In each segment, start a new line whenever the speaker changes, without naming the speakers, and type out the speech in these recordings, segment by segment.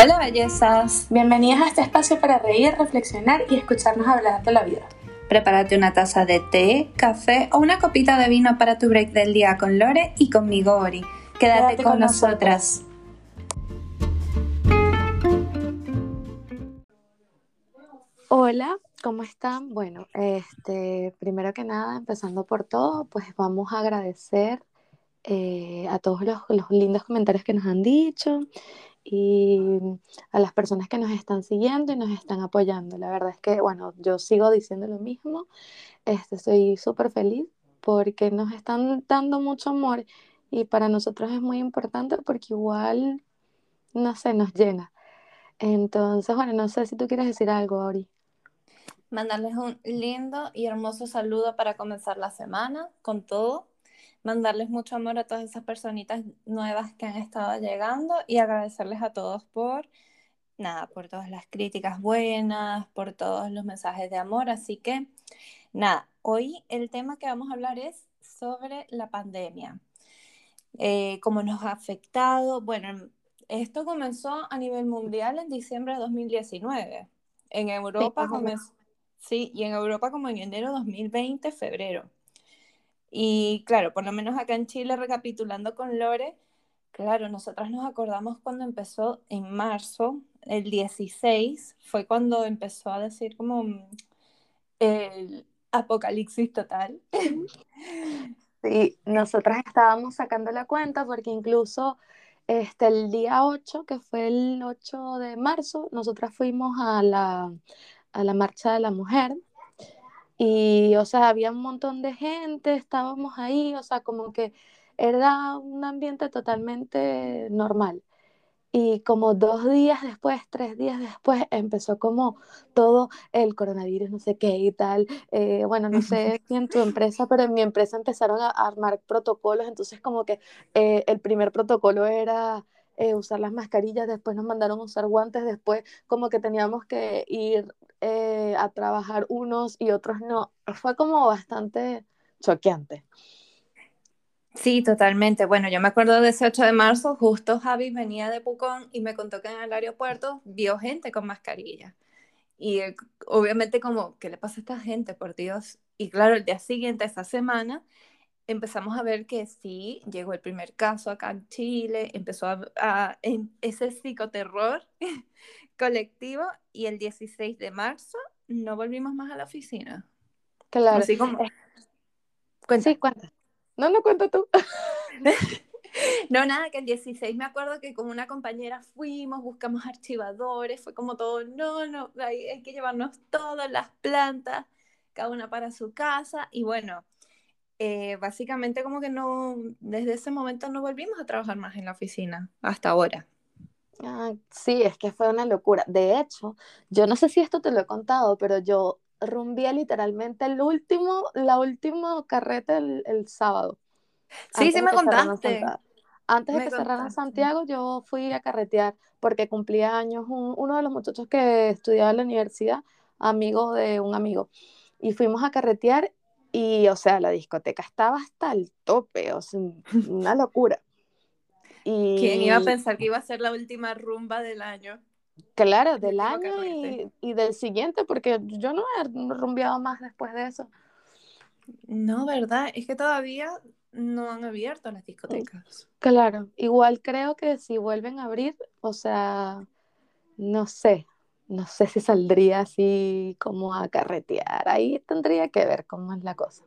Hola bellezas,
Bienvenidas a este espacio para reír, reflexionar y escucharnos hablar de la vida.
prepárate una taza de té, café o una copita de vino para tu break del día con Lore y conmigo Ori. Quédate,
Quédate
con,
con
nosotras.
Hola, ¿cómo están? Bueno, este, primero que nada, empezando por todo, pues vamos a agradecer eh, a todos los, los lindos comentarios que nos han dicho y a las personas que nos están siguiendo y nos están apoyando. La verdad es que, bueno, yo sigo diciendo lo mismo, este, estoy súper feliz porque nos están dando mucho amor y para nosotros es muy importante porque igual, no sé, nos llena. Entonces, bueno, no sé si tú quieres decir algo, Ori.
Mandarles un lindo y hermoso saludo para comenzar la semana con todo. Mandarles mucho amor a todas esas personitas nuevas que han estado llegando y agradecerles a todos por nada, por todas las críticas buenas, por todos los mensajes de amor. Así que nada, hoy el tema que vamos a hablar es sobre la pandemia. Eh, cómo nos ha afectado. Bueno, esto comenzó a nivel mundial en diciembre de 2019. En Europa comenzó, sí, y en Europa como en enero de 2020, febrero. Y claro, por lo menos acá en Chile, recapitulando con Lore, claro, nosotras nos acordamos cuando empezó en marzo, el 16, fue cuando empezó a decir como mm, el apocalipsis total.
Sí, nosotras estábamos sacando la cuenta porque incluso este, el día 8, que fue el 8 de marzo, nosotras fuimos a la, a la Marcha de la Mujer y, o sea, había un montón de gente, estábamos ahí, o sea, como que era un ambiente totalmente normal. Y como dos días después, tres días después, empezó como todo el coronavirus, no sé qué y tal. Eh, bueno, no sé si en tu empresa, pero en mi empresa empezaron a armar protocolos, entonces como que eh, el primer protocolo era eh, usar las mascarillas, después nos mandaron usar guantes, después como que teníamos que ir eh, a trabajar unos y otros no. Fue como bastante choqueante.
Sí, totalmente. Bueno, yo me acuerdo de ese 8 de marzo, justo Javi venía de Pucón y me contó que en el aeropuerto vio gente con mascarilla. Y eh, obviamente como, ¿qué le pasa a esta gente, por Dios? Y claro, el día siguiente, esa semana, empezamos a ver que sí, llegó el primer caso acá en Chile, empezó a, a- en ese psicoterror colectivo y el 16 de marzo no volvimos más a la oficina.
Claro.
Así como,
Eh,
cuenta.
sí, cuenta. No, no cuenta tú.
No, nada, que el 16 me acuerdo que con una compañera fuimos, buscamos archivadores, fue como todo, no, no, hay, hay que llevarnos todas las plantas, cada una para su casa, y bueno, eh, básicamente como que no, desde ese momento no volvimos a trabajar más en la oficina, hasta ahora.
Ah, sí, es que fue una locura. De hecho, yo no sé si esto te lo he contado, pero yo rumbié literalmente el último, la última carrete el, el sábado,
Sí, sí me contaste,
Antes de que cerraran. Santiago, yo fui a carretear porque cumplía años un- uno de los muchachos que estudiaba en la universidad, amigo de un amigo. Y fuimos a carretear y, o sea, la discoteca estaba hasta el tope, o sea, una locura.
¿Quién iba a
Y
pensar que iba a ser la última rumba del año?
Claro,
El
del año y, y del siguiente, porque yo no he rumbeado más después de eso.
No, ¿verdad? Es que todavía no han abierto las discotecas.
Claro, igual creo que si vuelven a abrir, o sea, no sé, no sé si saldría así como a carretear, ahí tendría que ver cómo es la cosa.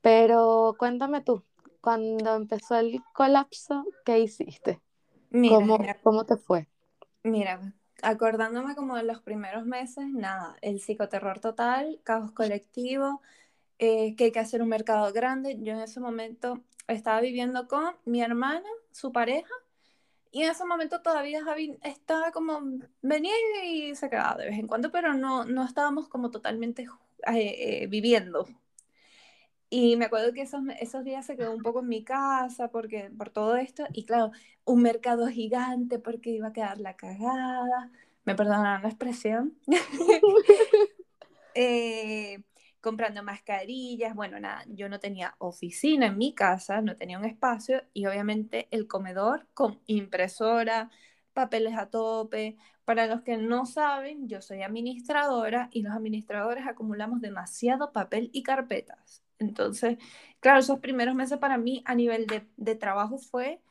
Pero cuéntame tú, cuando empezó el colapso, ¿qué hiciste?
Mira,
¿Cómo,
mira,
cómo te fue?
Mira, acordándome como de los primeros meses, nada, el psicoterror total, caos colectivo, eh, que hay que hacer un mercado grande. Yo en ese momento estaba viviendo con mi hermana, su pareja, y en ese momento todavía Javi estaba como, venía y se quedaba de vez en cuando, pero no, no estábamos como totalmente eh, eh, viviendo. Y me acuerdo que esos, esos días se quedó un poco en mi casa porque, por todo esto. Y claro, un mercado gigante porque iba a quedar la cagada. Me perdonarán la expresión. Eh, comprando mascarillas. Bueno, nada, yo no tenía oficina en mi casa, no tenía un espacio. Y obviamente el comedor con impresora, papeles a tope. Para los que no saben, yo soy administradora y los administradores acumulamos demasiado papel y carpetas. Entonces, claro, esos primeros meses para mí a nivel de, de trabajo fue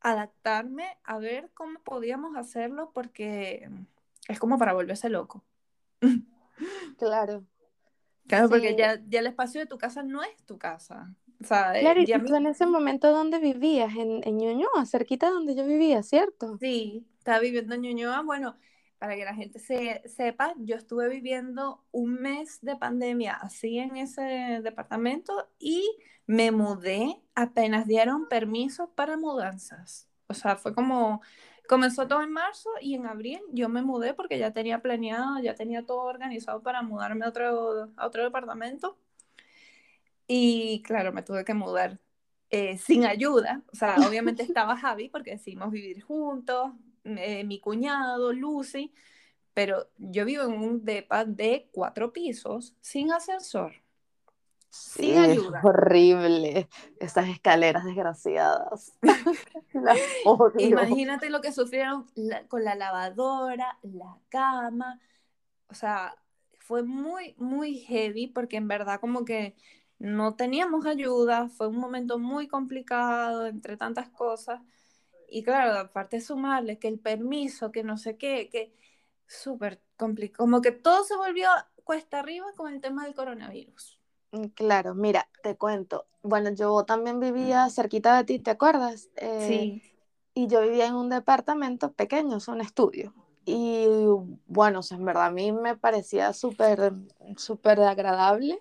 adaptarme a ver cómo podíamos hacerlo porque es como para volverse loco.
Claro.
Claro, porque ya, ya el espacio de tu casa no es tu casa. O sea,
Claro, y tú en ese momento, ¿dónde vivías? En, en Ñuñoa, cerquita de donde yo vivía, ¿cierto?
Sí, estaba viviendo en Ñuñoa. Bueno, para que la gente se, sepa, yo estuve viviendo un mes de pandemia así en ese departamento y me mudé apenas dieron permiso para mudanzas. O sea, fue como, comenzó todo en marzo y en abril yo me mudé porque ya tenía planeado, ya tenía todo organizado para mudarme a otro, a otro departamento. Y claro, me tuve que mudar eh, sin ayuda. O sea, obviamente estaba Javi porque decidimos vivir juntos, eh, mi cuñado, Lucy, pero yo vivo en un depa de cuatro pisos sin ascensor,
Sí,
sin
es
ayuda.
horrible. Esas escaleras desgraciadas. Las odio.
Imagínate lo que sufrieron la- con la lavadora, la cama. O sea, fue muy, muy heavy porque en verdad como que no teníamos ayuda, fue un momento muy complicado entre tantas cosas. Y claro, aparte de sumarle que el permiso, que no sé qué, que súper complicado, como que todo se volvió cuesta arriba con el tema del coronavirus.
Mm, Claro, mira, te cuento. Bueno, yo también vivía cerquita de ti, ¿te acuerdas? Eh,
Sí,
y yo vivía en un departamento pequeño, es un estudio. Y bueno, o sea, en verdad a mí me parecía súper, súper agradable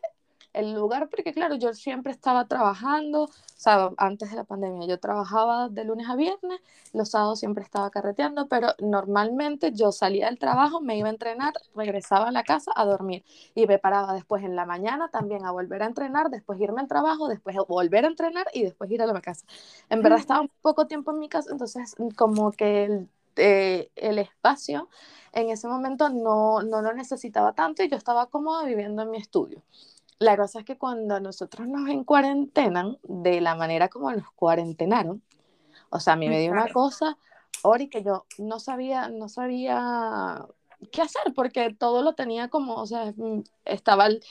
el lugar, porque claro, yo siempre estaba trabajando, o sea, antes de la pandemia, yo trabajaba de lunes a viernes, los sábados siempre estaba carreteando, pero normalmente yo salía del trabajo, me iba a entrenar, regresaba a la casa a dormir y me paraba después en la mañana también a volver a entrenar, después irme al trabajo, después volver a entrenar y después ir a la casa. En verdad estaba poco tiempo en mi casa, entonces como que el, eh, el espacio en ese momento no, no lo necesitaba tanto y yo estaba cómoda viviendo en mi estudio. La cosa es que cuando nosotros nos en cuarentenan, de la manera como nos cuarentenaron, o sea, a mí me dio una cosa, Ori, que yo no sabía, no sabía qué hacer, porque todo lo tenía como, o sea, mm, estaba, eh,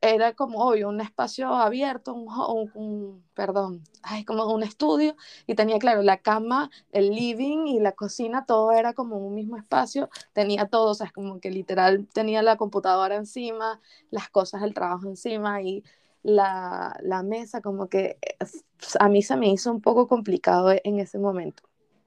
era como obvio, un espacio abierto, un, un- un- perdón, ay, como un estudio, y tenía, claro, la cama, el living y la cocina, todo era como un mismo espacio, tenía todo, o sea, es como que literal tenía la computadora encima, las cosas del trabajo encima y la, la mesa, como que eh, a mí se me hizo un poco complicado en ese momento.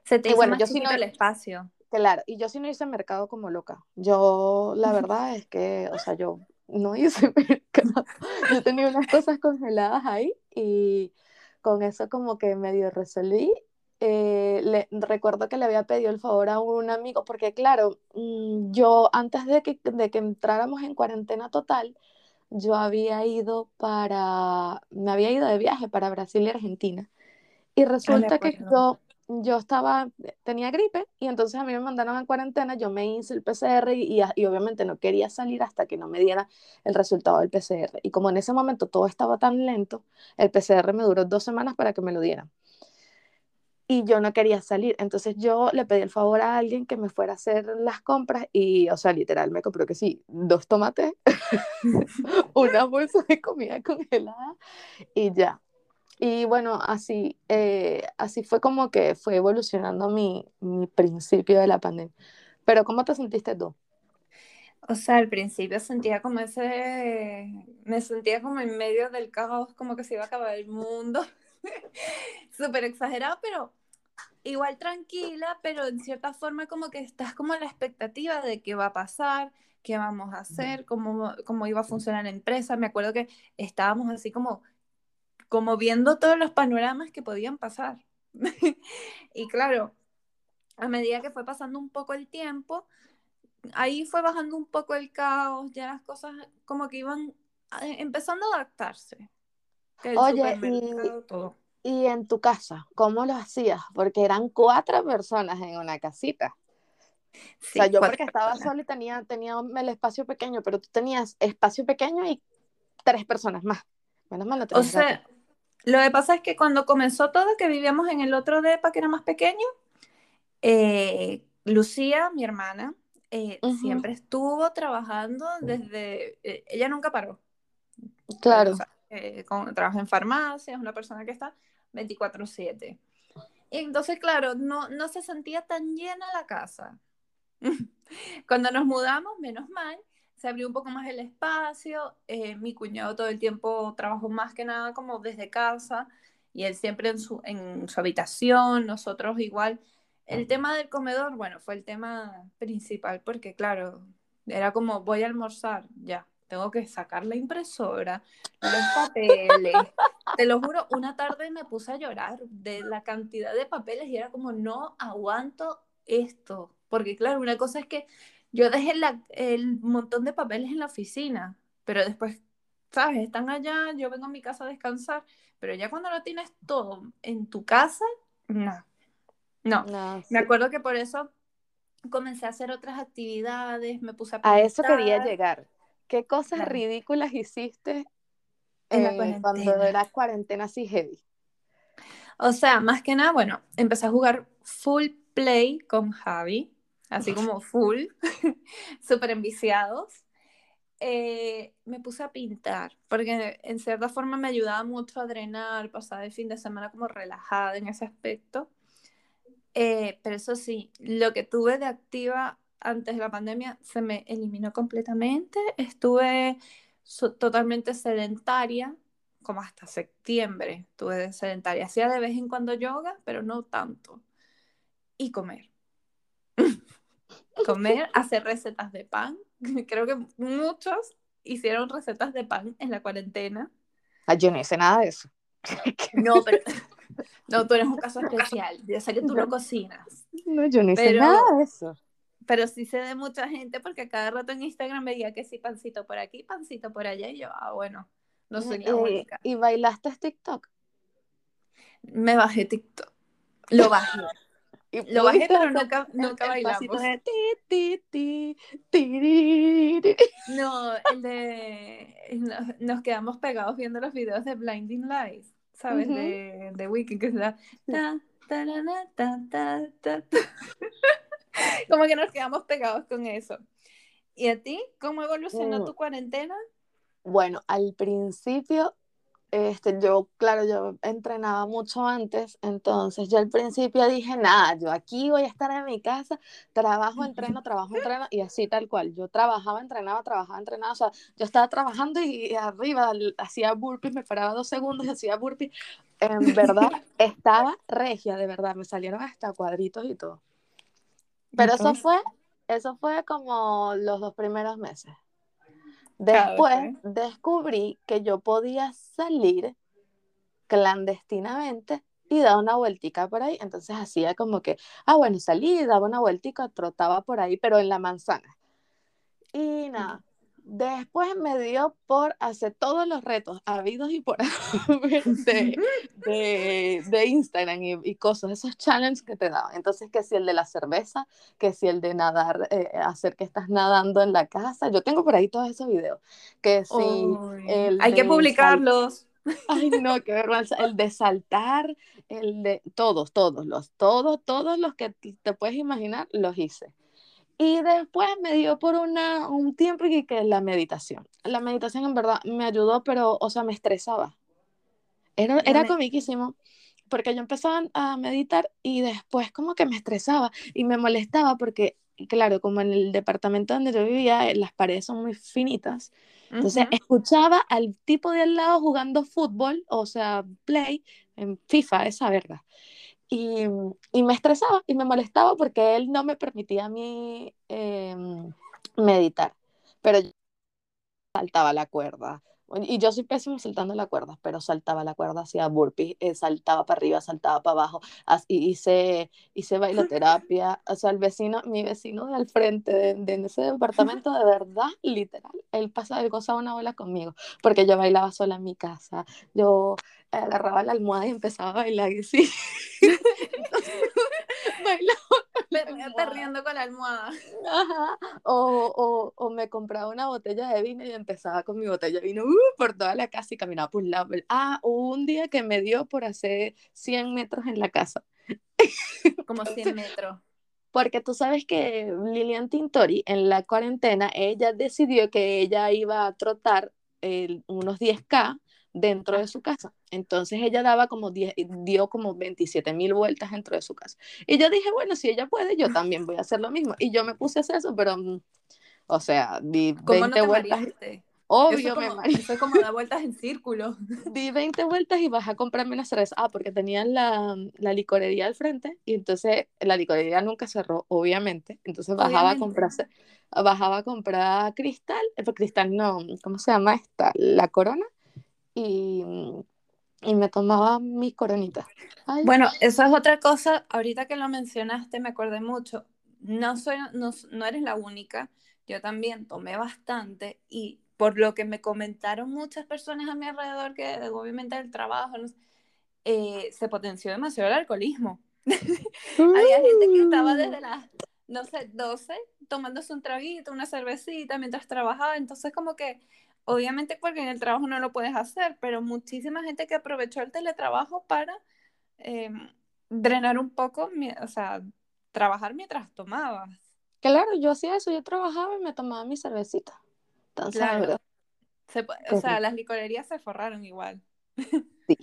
Se te
Y
hizo
bueno,
más
yo sí no-
el espacio.
Claro, y yo sí no hice mercado como loca. Yo, la verdad es que, o sea, yo no hice mercado. Yo tenía unas cosas congeladas ahí y con eso como que medio resolví. Eh, le, recuerdo que le había pedido el favor a un amigo, porque claro, mm, yo antes de que, de que entráramos en cuarentena total, yo había ido para, me había ido de viaje para Brasil y Argentina. Y resulta que yo, yo estaba, tenía gripe y entonces a mí me mandaron a cuarentena, yo me hice el PCR y, y, obviamente no quería salir hasta que no me diera el resultado del PCR. Y como en ese momento todo estaba tan lento, el PCR me duró dos semanas para que me lo dieran. Y yo no quería salir, entonces yo le pedí el favor a alguien que me fuera a hacer las compras y, o sea, literal, me compró que sí, dos tomates, una bolsa de comida congelada y ya. Y bueno, así, eh, así fue como que fue evolucionando mi, mi principio de la pandemia. Pero ¿cómo te sentiste tú?
O sea, al principio sentía como ese, me sentía como en medio del caos, como que se iba a acabar el mundo. Súper exagerado, pero igual tranquila, pero en cierta forma como que estás como en la expectativa de qué va a pasar, qué vamos a hacer, cómo, cómo iba a funcionar la empresa. Me acuerdo que estábamos así como, como viendo todos los panoramas que podían pasar. y claro, a medida que fue pasando un poco el tiempo, ahí fue bajando un poco el caos, ya las cosas como que iban eh, empezando a adaptarse.
Oye,
todo.
y, en tu casa, ¿cómo lo hacías? Porque eran cuatro personas en una casita. o sea, yo porque estaba
personas.
sola y tenía, tenía el espacio pequeño, pero tú tenías espacio pequeño y tres personas más. Menos mal no
O
gato.
Lo que pasa es que cuando comenzó todo, que vivíamos en el otro depa que era más pequeño, Eh, Lucía, mi hermana, eh,
Ujú.
siempre estuvo trabajando desde, eh, ella nunca paró.
Claro.
O sea, eh, con- trabaja en farmacia, es una persona que está 24/7. Y entonces, claro, no, no se sentía tan llena la casa. Cuando nos mudamos, menos mal, se abrió un poco más el espacio. eh, mi cuñado todo el tiempo trabajó más que nada como desde casa y él siempre en su, en su habitación, nosotros igual. El tema del comedor, bueno, fue el tema principal porque, claro, era como voy a almorzar, ya, tengo que sacar la impresora, los papeles. Te lo juro, una tarde me puse a llorar de la cantidad de papeles y era como no aguanto esto. Porque claro, una cosa es que yo dejé la- el montón de papeles en la oficina, pero después, ¿sabes? Están allá, yo vengo a mi casa a descansar, pero ya cuando lo tienes todo en tu casa, no. No.
No,
Me acuerdo que por eso comencé a hacer otras actividades, me puse a
A eso quería
pintar
llegar. ¿Qué cosas
Claro.
ridículas hiciste
en la
eh, cuando era cuarentena así heavy?
O sea, más que nada, bueno, empecé a jugar full play con Javi, así como full, súper enviciados. Eh, me puse a pintar, porque en cierta forma me ayudaba mucho a drenar, pasar el fin de semana como relajada en ese aspecto. Eh, pero eso sí, lo que tuve de activa antes de la pandemia se me eliminó completamente. Estuve so- totalmente sedentaria, como hasta septiembre estuve de sedentaria. Hacía de vez en cuando yoga, pero no tanto. Y comer. Comer, hacer recetas de pan. Creo que muchos hicieron recetas de pan en la cuarentena.
Ah, yo no hice nada de eso.
No, pero no, tú eres un caso especial. Yo sé que tú no cocinas.
No, yo no hice
Pero-
nada de eso.
Pero sí sé de mucha gente porque a cada rato en Instagram veía que sí, pancito por aquí, pancito por allá. Y yo, ah, bueno, no soy la
Eh,
única.
¿Y bailaste TikTok?
Me bajé TikTok. Lo bajé.
¿Y
Lo bajé, pero nunca, nunca bailamos.
de ti, ti?
No, el de. Nos, nos quedamos pegados viendo los videos de Blinding Lights, ¿sabes?
Ujú.
De, de Weekend, que ta, ta, ta, ta. Como que nos quedamos pegados con eso. ¿Y a ti? ¿Cómo evolucionó
Mm.
tu cuarentena?
Bueno, al principio, este, yo, claro, yo entrenaba mucho antes, entonces yo al principio dije, nada, yo aquí voy a estar en mi casa, trabajo, entreno, trabajo, entreno, y así tal cual. Yo trabajaba, entrenaba, trabajaba, entrenaba, o sea, yo estaba trabajando y arriba hacía burpees, me paraba dos segundos y hacía burpees. En verdad, estaba regia, de verdad, me salieron hasta cuadritos y todo. Pero eso fue, eso fue como los dos primeros meses.
Claro,
Después descubrí que yo podía salir clandestinamente y dar una vueltica por ahí. Entonces hacía como que, ah, bueno, salí, daba una vueltica, trotaba por ahí, pero en la manzana. Y nada, después me dio por hacer todos los retos habidos y por de, de, de Instagram y, y cosas, esos challenges que te daban. Entonces, que si el de la cerveza, que si el de nadar, eh, hacer que estás nadando en la casa. Yo tengo por ahí todos esos videos. Que si el
hay que publicarlos.
Ay, no, qué vergüenza. El de saltar, el de todos, todos, los, todos, todos los que te puedes imaginar, los hice. Y después me dio por una, un tiempo que, que la meditación. La meditación en verdad me ayudó, pero, o sea, me estresaba. Era, era
me-
comiquísimo, porque yo empezaba a meditar y después como que me estresaba y me molestaba porque, claro, como en el departamento donde yo vivía, eh, las paredes son muy finitas. Entonces escuchaba al tipo de al lado jugando fútbol, o sea, play, en FIFA, esa verga. Y, y me estresaba y me molestaba porque él no me permitía a mí eh, meditar. Pero yo saltaba la cuerda. Y yo soy pésimo saltando la cuerda, pero saltaba la cuerda, hacía burpees, eh, saltaba para arriba, saltaba para abajo, as- y hice, hice bailoterapia. O sea, el vecino, mi vecino de al frente de, de en ese departamento, de verdad, literal, él pasaba, él gozaba una bola conmigo, porque yo bailaba sola en mi casa. Yo agarraba la almohada y empezaba a bailar y sí. bailaba con la almohada.
riendo con la almohada.
Ajá. O, o, o me compraba una botella de vino y empezaba con mi botella de vino uh, por toda la casa y caminaba por el- Ah, hubo un día que me dio por hacer 100 metros en la casa.
Como 100 metros.
porque tú sabes que Lilian Tintori en la cuarentena, ella decidió que ella iba a trotar el, unos 10K dentro de su casa. Entonces ella daba como 10, dio como 27 mil vueltas dentro de su casa. Y yo dije, bueno, si ella puede, yo también voy a hacer lo mismo. Y yo me puse a hacer eso, pero, mm, o sea, di 20 vueltas. Obvio,
me mareé. Es como dar vueltas en círculo.
Di 20 vueltas y vas a comprarme una cerveza. Ah, porque tenían la, la licorería al frente y entonces la licorería nunca cerró, obviamente. Entonces bajaba a comprarse, bajaba a comprar cristal, eh, pues cristal no, ¿cómo se llama esta? La corona y, y me tomaba mi coronita.
Bueno, eso es otra cosa, ahorita que lo mencionaste me acordé mucho, no, soy, no, no eres la única, yo también tomé bastante y por lo que me comentaron muchas personas a mi alrededor, que obviamente el trabajo eh, se potenció demasiado el alcoholismo. Había gente que estaba desde las, no sé, 12 tomándose un traguito, una cervecita mientras trabajaba, entonces como que Obviamente porque en el trabajo no lo puedes hacer, pero muchísima gente que aprovechó el teletrabajo para em, drenar un poco, o sea, trabajar mientras tomabas.
Claro, yo hacía eso, yo trabajaba y me tomaba mi cervecita. Tan claro.
o sea, las licorerías se forraron igual.
Sí.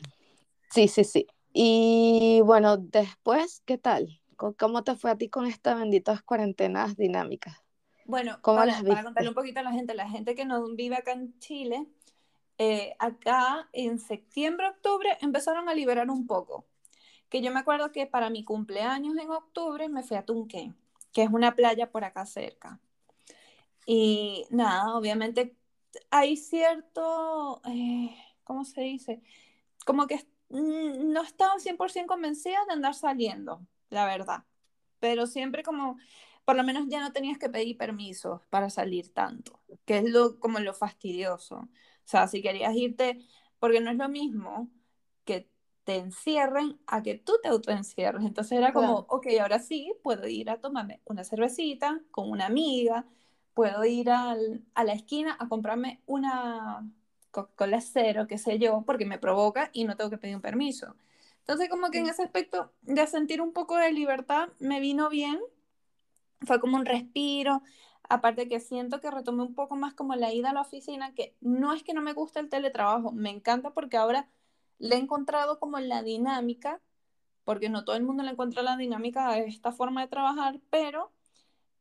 sí, sí, sí. Y bueno, después, ¿qué tal? ¿Cómo te fue a ti con estas benditas cuarentenas dinámicas?
Bueno, para, contarle un poquito a la gente, la gente que no vive acá en Chile, eh, acá en septiembre, octubre empezaron a liberar un poco. Que yo me acuerdo que para mi cumpleaños en octubre me fui a Tunque, que es una playa por acá cerca. Y nada, obviamente hay cierto, eh, ¿cómo se dice? Como que mm, no estaba 100% convencida de andar saliendo, la verdad. Pero siempre como por lo menos ya no tenías que pedir permiso para salir tanto, que es lo, como lo fastidioso. O sea, si querías irte, porque no es lo mismo que te encierren a que tú te autoencierres. Entonces era como, ok, ahora sí, puedo ir a tomarme una cervecita con una amiga, puedo ir al, a la esquina a comprarme una Coca-Cola cero, qué sé yo, porque me provoca y no tengo que pedir un permiso. Entonces como que en ese aspecto de sentir un poco de libertad me vino bien fue como un respiro. Aparte que siento que retomé un poco más como la ida a la oficina, que no es que no me guste el teletrabajo, me encanta porque ahora le he encontrado como la dinámica, porque no todo el mundo le encuentra la dinámica a esta forma de trabajar, pero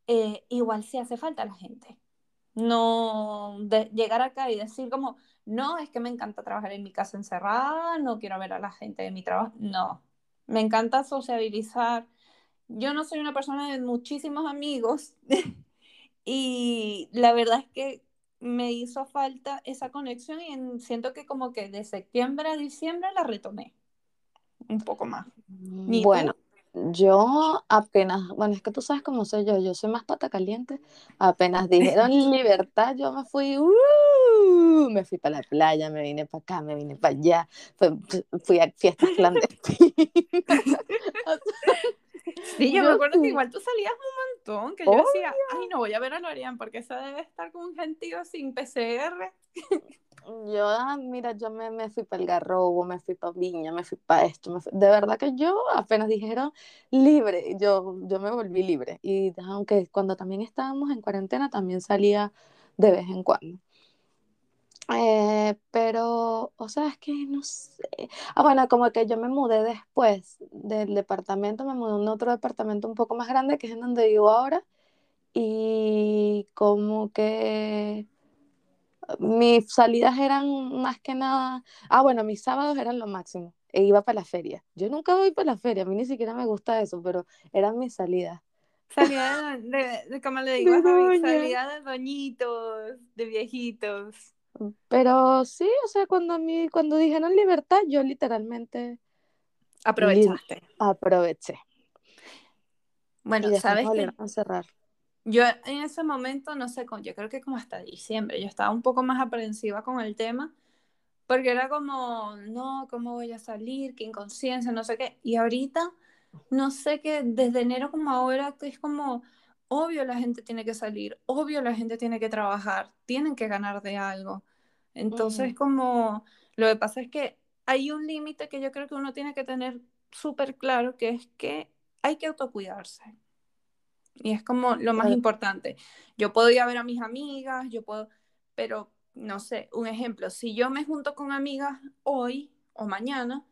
eh, igual sí hace falta la gente. No de llegar acá y decir como, no, es que me encanta trabajar en mi casa encerrada, no quiero ver a la gente de mi trabajo, no, me encanta sociabilizar, yo no soy una persona de muchísimos amigos y la verdad es que me hizo falta esa conexión y siento que como que de septiembre a diciembre la retomé un poco más.
Bueno, yo apenas, bueno, es que tú sabes cómo soy yo, yo soy más pata caliente, apenas dijeron libertad, yo me fui, uh, me fui para la playa, me vine para acá, me vine para allá, fui, a fiestas clandestinas.
Sí, yo, me acuerdo que igual tú salías un montón, que yo decía, ay, no voy a ver a Lorian porque esa debe estar con un gentío sin PCR.
Yo, ah, mira, yo me, me fui para el Garrobo, me fui para Viña, me fui para esto. De verdad que yo apenas dijeron libre, yo, yo me volví libre. Y aunque cuando también estábamos en cuarentena, también salía de vez en cuando. Eh, pero, o sea, es que no sé. Ah, bueno, como que yo me mudé después del departamento, me mudé a un otro departamento un poco más grande, que es en donde vivo ahora, y como que mis salidas eran más que nada, ah, bueno, mis sábados eran lo máximo, e iba para la feria. Yo nunca voy para la feria, a mí ni siquiera me gusta eso, pero eran mis salidas.
Salida de, de, como le digo, salida de doñitos, de viejitos.
Pero sí, o sea, cuando, a mí, cuando dijeron libertad, yo literalmente...
Aprovechaste.
aproveché.
Bueno, ¿sabes
qué? a cerrar.
Yo en ese momento, no sé, yo creo que como hasta diciembre, yo estaba un poco más aprensiva con el tema, porque era como, no, ¿cómo voy a salir? ¿Qué inconsciencia? No sé qué. Y ahorita, no sé qué, desde enero como ahora, que es como, obvio la gente tiene que salir, obvio la gente tiene que trabajar, tienen que ganar de algo. Entonces, como lo que pasa es que hay un límite que yo creo que uno tiene que tener súper claro, que es que hay que autocuidarse. Y es como lo más importante. Yo puedo ir a ver a mis amigas, yo puedo, pero no sé, un ejemplo, si yo me junto con amigas hoy o mañana,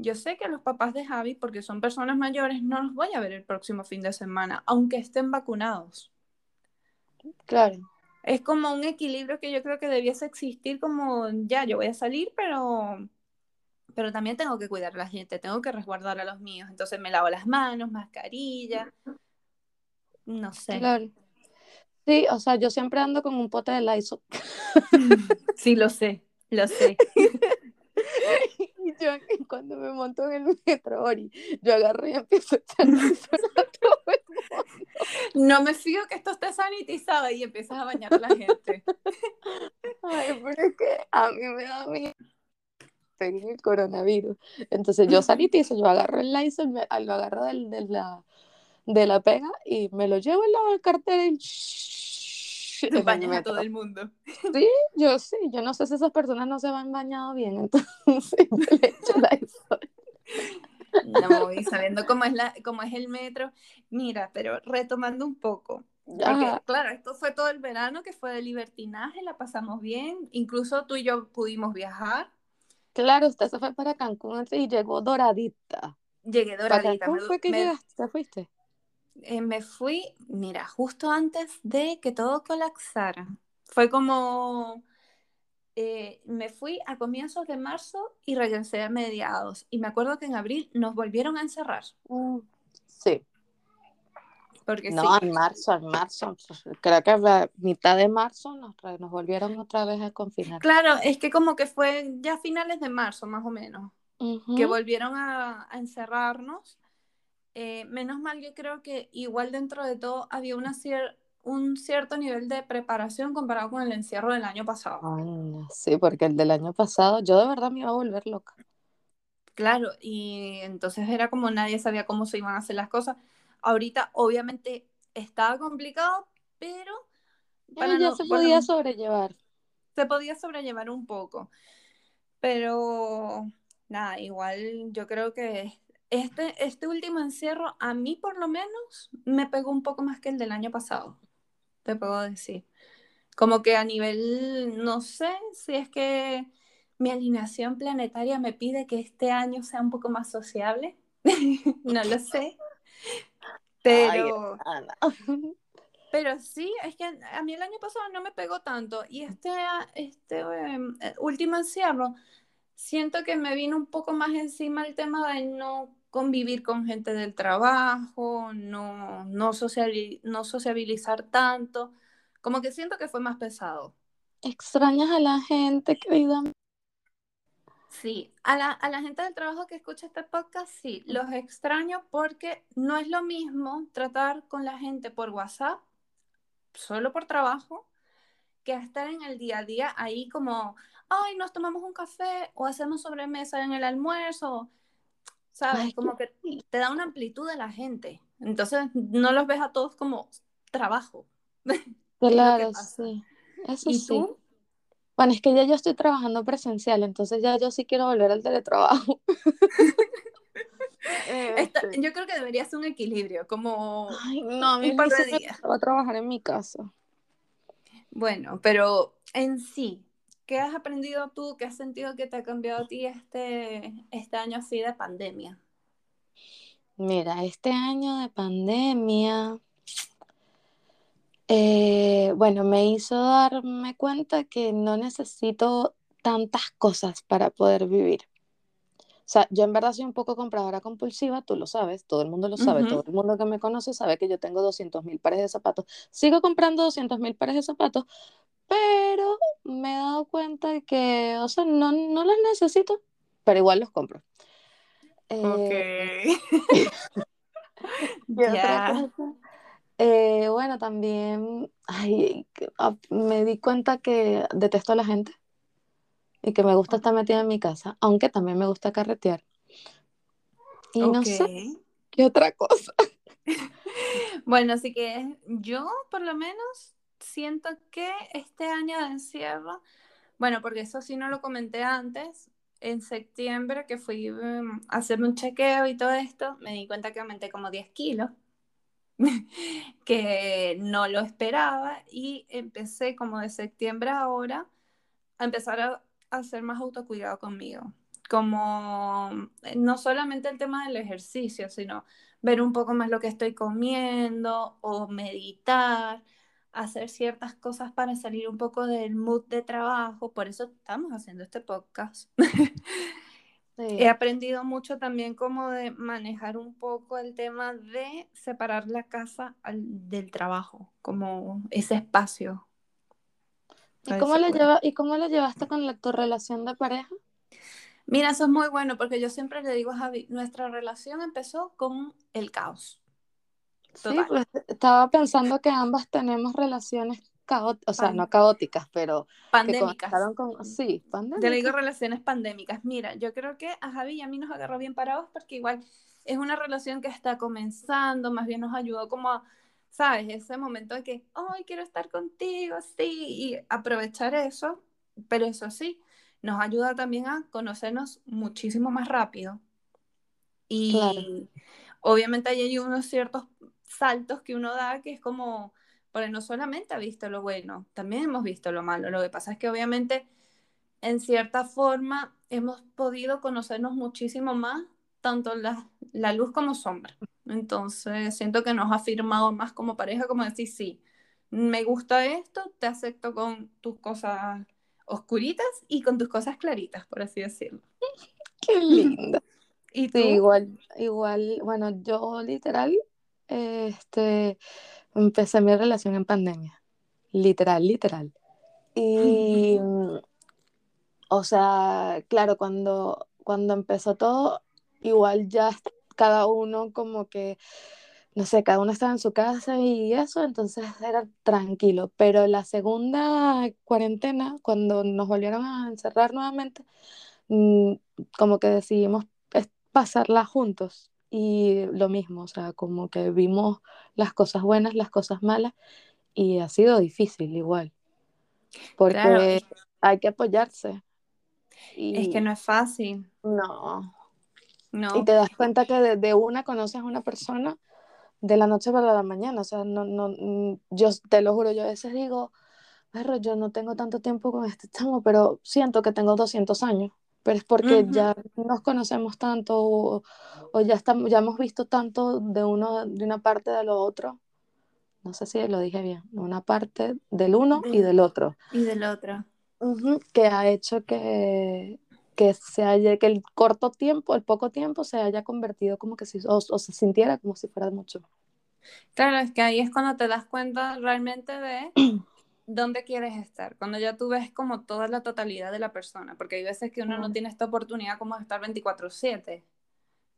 yo sé que los papás de Javi, porque son personas mayores, no los voy a ver el próximo fin de semana, aunque estén vacunados.
Claro.
Es como un equilibrio que yo creo que debiese existir como, ya, yo voy a salir, pero, pero también tengo que cuidar a la gente, tengo que resguardar a los míos. Entonces me lavo las manos, mascarilla, no sé.
Claro. Sí, o sea, yo siempre ando con un pote de Lysol.
Sí, lo sé, lo sé.
yo cuando me monto en el metro, Ori, yo agarro y empiezo a echar a todo el mundo.
No me fío que esto esté sanitizado y empiezas a bañar a la gente.
Ay, pero es que a mí me da miedo el coronavirus. Entonces yo sanitizo, yo agarro el Lysol, me, lo agarro del, de, la, de la pega y me lo llevo en la cartera y
Bañas a todo el mundo.
Sí, yo sí, yo no sé si esas personas no se van bañado bien, entonces le echo.
No, y sabiendo cómo es, la, cómo es el metro, mira, pero retomando un poco, porque claro, esto fue todo el verano que fue de libertinaje, la pasamos bien, incluso tú y yo pudimos viajar.
Claro, usted se fue para Cancún y llegó doradita.
Llegué doradita.
¿Cómo fue que llegaste? ¿Te fuiste?
Eh, me fui, mira, justo antes de que todo colapsara. Fue como eh, me fui a comienzos de marzo y regresé a mediados. Y me acuerdo que en abril nos volvieron a encerrar.
Mm, sí.
Porque
no, en marzo, en marzo, creo que a mitad de marzo nos, nos volvieron otra vez a confinar.
Claro, es que como que fue ya finales de marzo más o menos, que volvieron a, a encerrarnos. Eh, menos mal, yo creo que igual dentro de todo había una un cierto nivel de preparación comparado con el encierro del año pasado.
sí, porque el del año pasado yo de verdad me iba a volver loca.
Claro, y entonces era como nadie sabía cómo se iban a hacer las cosas. Ahorita obviamente estaba complicado, pero
ya se podía sobrellevar.
Se podía sobrellevar un poco. Pero nada, igual yo creo que este, este último encierro a mí por lo menos me pegó un poco más que el del año pasado te puedo decir. Como que a nivel, no sé si es que mi alineación planetaria me pide que este año sea un poco más sociable. no lo sé. Pero, pero sí, es que a mí el año pasado no me pegó tanto. Y este, este em, último encierro, siento que me vino un poco más encima el tema de no convivir con gente del trabajo, no, no, no sociabilizar tanto, como que siento que fue más pesado.
¿Extrañas a la gente, querida?
Sí, a la, a la gente del trabajo que escucha este podcast, sí, los extraño porque no es lo mismo tratar con la gente por WhatsApp, solo por trabajo, que estar en el día a día ahí como, ay, nos tomamos un café o hacemos sobremesa en el almuerzo ¿sabes? como que te da una amplitud de la gente. Entonces no los ves a todos como trabajo.
Claro, sí. Eso ¿Y Tú? Bueno, es que ya yo estoy trabajando presencial, entonces ya yo sí quiero volver al teletrabajo.
Este. yo creo que debería ser un equilibrio, como
Ay, no, a mí un par de días. a trabajar en mi casa.
Bueno, pero en sí, ¿Qué has aprendido tú? ¿Qué has sentido que te ha cambiado a ti este, este año así de pandemia?
Mira, este año de pandemia, eh, bueno, me hizo darme cuenta que no necesito tantas cosas para poder vivir. O sea, yo en verdad soy un poco compradora compulsiva, tú lo sabes, todo el mundo lo sabe, todo el mundo que me conoce sabe que yo tengo 200 mil pares de zapatos. Sigo comprando 200 mil pares de zapatos, pero me he dado cuenta de que, o sea, no, no los necesito, pero igual los compro.
Eh,
eh, bueno, también ay, ah, me di cuenta que detesto a la gente y que me gusta estar metida en mi casa, aunque también me gusta carretear. Y no sé qué otra cosa.
bueno, así que yo por lo menos siento que este año de encierro, bueno, porque eso sí no lo comenté antes, en septiembre que fui mm, a hacerme un chequeo y todo esto, me di cuenta que aumenté como 10 kilos. que no lo esperaba y empecé como de septiembre a ahora a empezar a hacer más autocuidado conmigo. Como eh, no solamente el tema del ejercicio, sino ver un poco más lo que estoy comiendo o meditar, hacer ciertas cosas para salir un poco del mood de trabajo. Por eso estamos haciendo este podcast. He aprendido mucho también como de manejar un poco el tema de separar la casa del trabajo, como ese espacio.
¿Y cómo, lo lleva, ¿Y cómo lo llevaste con la, tu relación de pareja?
Mira, eso es muy bueno porque yo siempre le digo a Javi, nuestra relación empezó con el caos.
Sí, pues, estaba pensando que ambas tenemos relaciones o sea, no caóticas, pero
pandémicas.
Con... Sí,
pandémicas. Te digo relaciones pandémicas. Mira, yo creo que a Javi y a mí nos agarró bien parados porque igual es una relación que está comenzando, más bien nos ayudó como a, ¿sabes? Ese momento de que, ay, quiero estar contigo, sí, y aprovechar eso, pero eso sí, nos ayuda también a conocernos muchísimo más rápido. Y obviamente hay unos ciertos saltos que uno da que es como porque no solamente ha visto lo bueno, también hemos visto lo malo. Lo que pasa es que obviamente, en cierta forma, hemos podido conocernos muchísimo más, tanto la, la luz como sombra. Entonces, siento que nos ha firmado más como pareja, como decir, sí, me gusta esto, te acepto con tus cosas oscuritas y con tus cosas claritas, por así decirlo.
Qué lindo. ¿Y tú? igual, igual, bueno, yo literal, este, empecé mi relación en pandemia, literal, literal. Y, o sea, claro, cuando, cuando empezó todo, igual ya cada uno como que, no sé, cada uno estaba en su casa y eso, entonces era tranquilo. Pero la segunda cuarentena, cuando nos volvieron a encerrar nuevamente, mm, como que decidimos pasarla juntos y lo mismo, o sea, como que vimos las cosas buenas, las cosas malas y ha sido difícil igual, porque hay que apoyarse.
Y... Es que no es fácil.
No. No. Y te das cuenta que de, una conoces a una persona de la noche para la mañana, o sea, no, no, mm, yo te lo juro, yo a veces digo, perro, yo no tengo tanto tiempo con este chamo, pero siento que tengo 200 años pero es porque ya nos conocemos tanto o, ya, estamos, ya hemos visto tanto de, uno, de una parte de lo otro. No sé si lo dije bien, una parte del uno y del otro.
Y del otro.
que ha hecho que, que, se haya, que el corto tiempo, el poco tiempo, se haya convertido como que si, o, o se sintiera como si fuera mucho.
Claro, es que ahí es cuando te das cuenta realmente de dónde quieres estar, cuando ya tú ves como toda la totalidad de la persona, porque hay veces que uno no tiene esta oportunidad como de estar 24/7.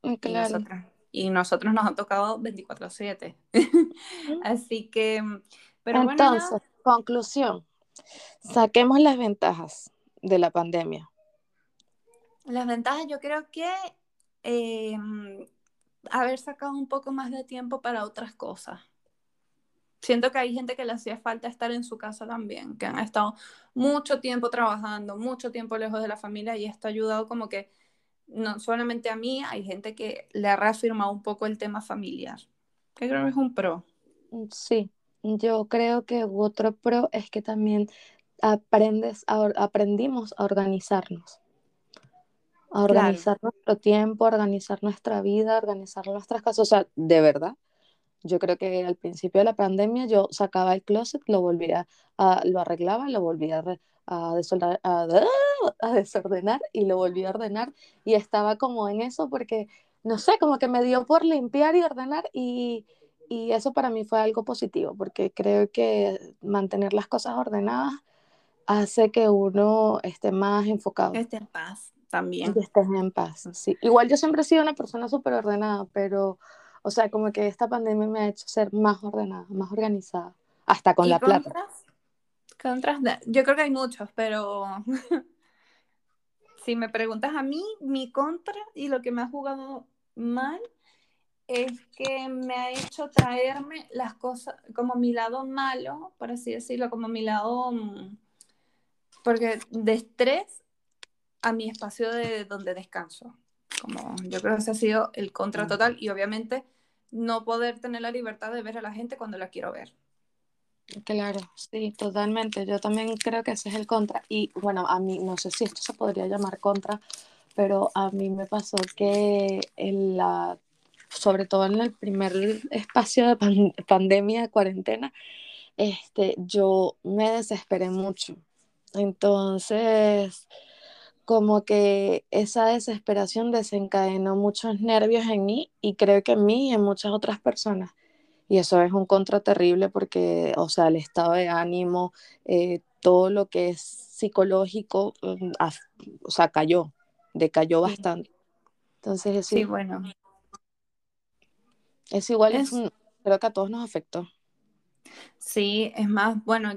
Mm, y, nosotros, y nosotros nos ha tocado 24/7. Así que, pero
Entonces, conclusión, saquemos las ventajas de la pandemia.
Las ventajas yo creo que em, haber sacado un poco más de tiempo para otras cosas siento que hay gente que le hacía falta estar en su casa también, que han estado mucho tiempo trabajando, mucho tiempo lejos de la familia y esto ha ayudado como que no solamente a mí, hay gente que le ha reafirmado un poco el tema familiar, que creo que es un pro.
Mm, sí, yo creo que otro pro es que también aprendes aprendimos a organizarnos. A organizar nuestro tiempo, a organizar nuestra vida, a organizar nuestras casas. O sea, de verdad, yo creo que al principio de la pandemia yo sacaba el closet, lo volvía a, lo arreglaba, lo volvía a, a, a, desordenar y lo volvía a ordenar y estaba como en eso porque, no sé, como que me dio por limpiar y ordenar y, y eso para mí fue algo positivo porque creo que mantener las cosas ordenadas hace que uno esté más enfocado.
Esté en paz también.
Que estés en paz, sí. Igual yo siempre he sido una persona súper ordenada, pero o sea, como que esta pandemia me ha hecho ser más ordenada, más organizada, hasta con la contras? plata.
Contras, yo creo que hay muchos, pero si me preguntas a mí, mi contra y lo que me ha jugado mal es que me ha hecho traerme las cosas como mi lado malo, por así decirlo, como mi lado, mm, porque de estrés a mi espacio de donde descanso. Como yo creo que ese ha sido el contra total y obviamente no poder tener la libertad de ver a la gente cuando la quiero ver.
Claro, sí, totalmente. Yo también creo que ese es el contra. Y bueno, a mí, no sé si esto se podría llamar contra, pero a mí me pasó que en la, sobre todo en el primer espacio de pandemia, de cuarentena, este, yo me desesperé mucho. Entonces, como que esa desesperación desencadenó muchos nervios en mí y creo que en mí y en muchas otras personas. Y eso es un contra terrible porque, o sea, el estado de ánimo, eh, todo lo que es psicológico, mm, o sea, cayó, decayó bastante. Entonces, es,
sí, bueno.
Es igual, es, creo que a todos nos afectó.
Sí, es más, bueno,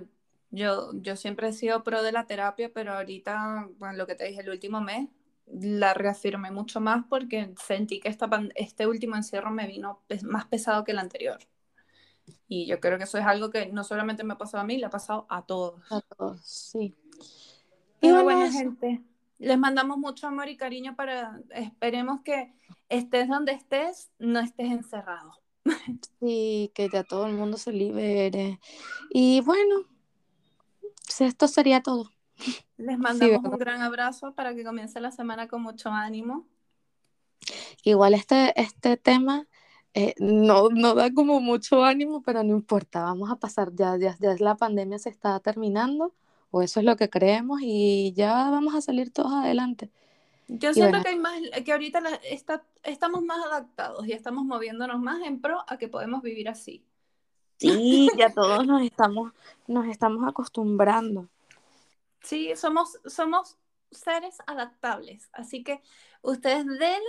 yo, yo siempre he sido pro de la terapia, pero ahorita, bueno, lo que te dije el último mes, la reafirmé mucho más porque sentí que esta, este último encierro me vino más pesado que el anterior. Y yo creo que eso es algo que no solamente me ha pasado a mí, le ha pasado a todos.
A todos, sí.
Y bueno, gente, les mandamos mucho amor y cariño para, esperemos que estés donde estés, no estés encerrado.
Sí, que ya todo el mundo se libere. Y bueno, pues esto sería todo.
Les mandamos un gran abrazo para que comience la semana con mucho ánimo.
Igual este, este tema eh, no, no da como mucho ánimo, pero no importa, vamos a pasar, ya, ya, ya la pandemia se está terminando, o eso es lo que creemos, y ya vamos a salir todos adelante.
Yo siento que hay más, que ahorita está, estamos más adaptados y estamos moviéndonos más en pro a que podemos vivir así.
Sí, ya todos nos estamos, nos estamos acostumbrando.
Sí, somos, somos seres adaptables, así que ustedes den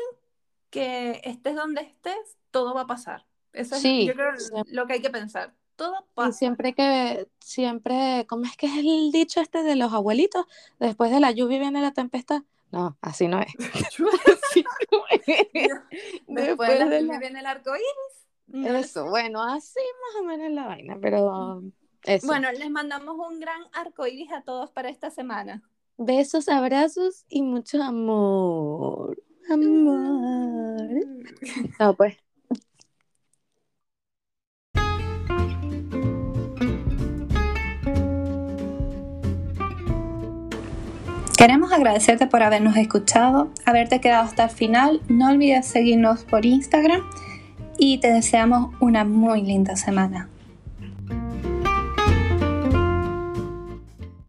que estés donde estés, todo va a pasar. Eso es yo creo, lo que hay que pensar. Todo pasa.
Y siempre que, siempre, ¿cómo es que es el dicho este de los abuelitos? Después de la lluvia viene la tempestad. No, así no es.
Después, de la lluvia viene el arco iris.
Eso, bueno, así más o menos la vaina, pero eso.
Bueno, les mandamos un gran arco iris a todos para esta semana.
Besos, abrazos y mucho amor. Amor. No, pues.
Queremos agradecerte por habernos escuchado, haberte quedado hasta el final. No olvides seguirnos por Instagram y te deseamos una muy linda semana.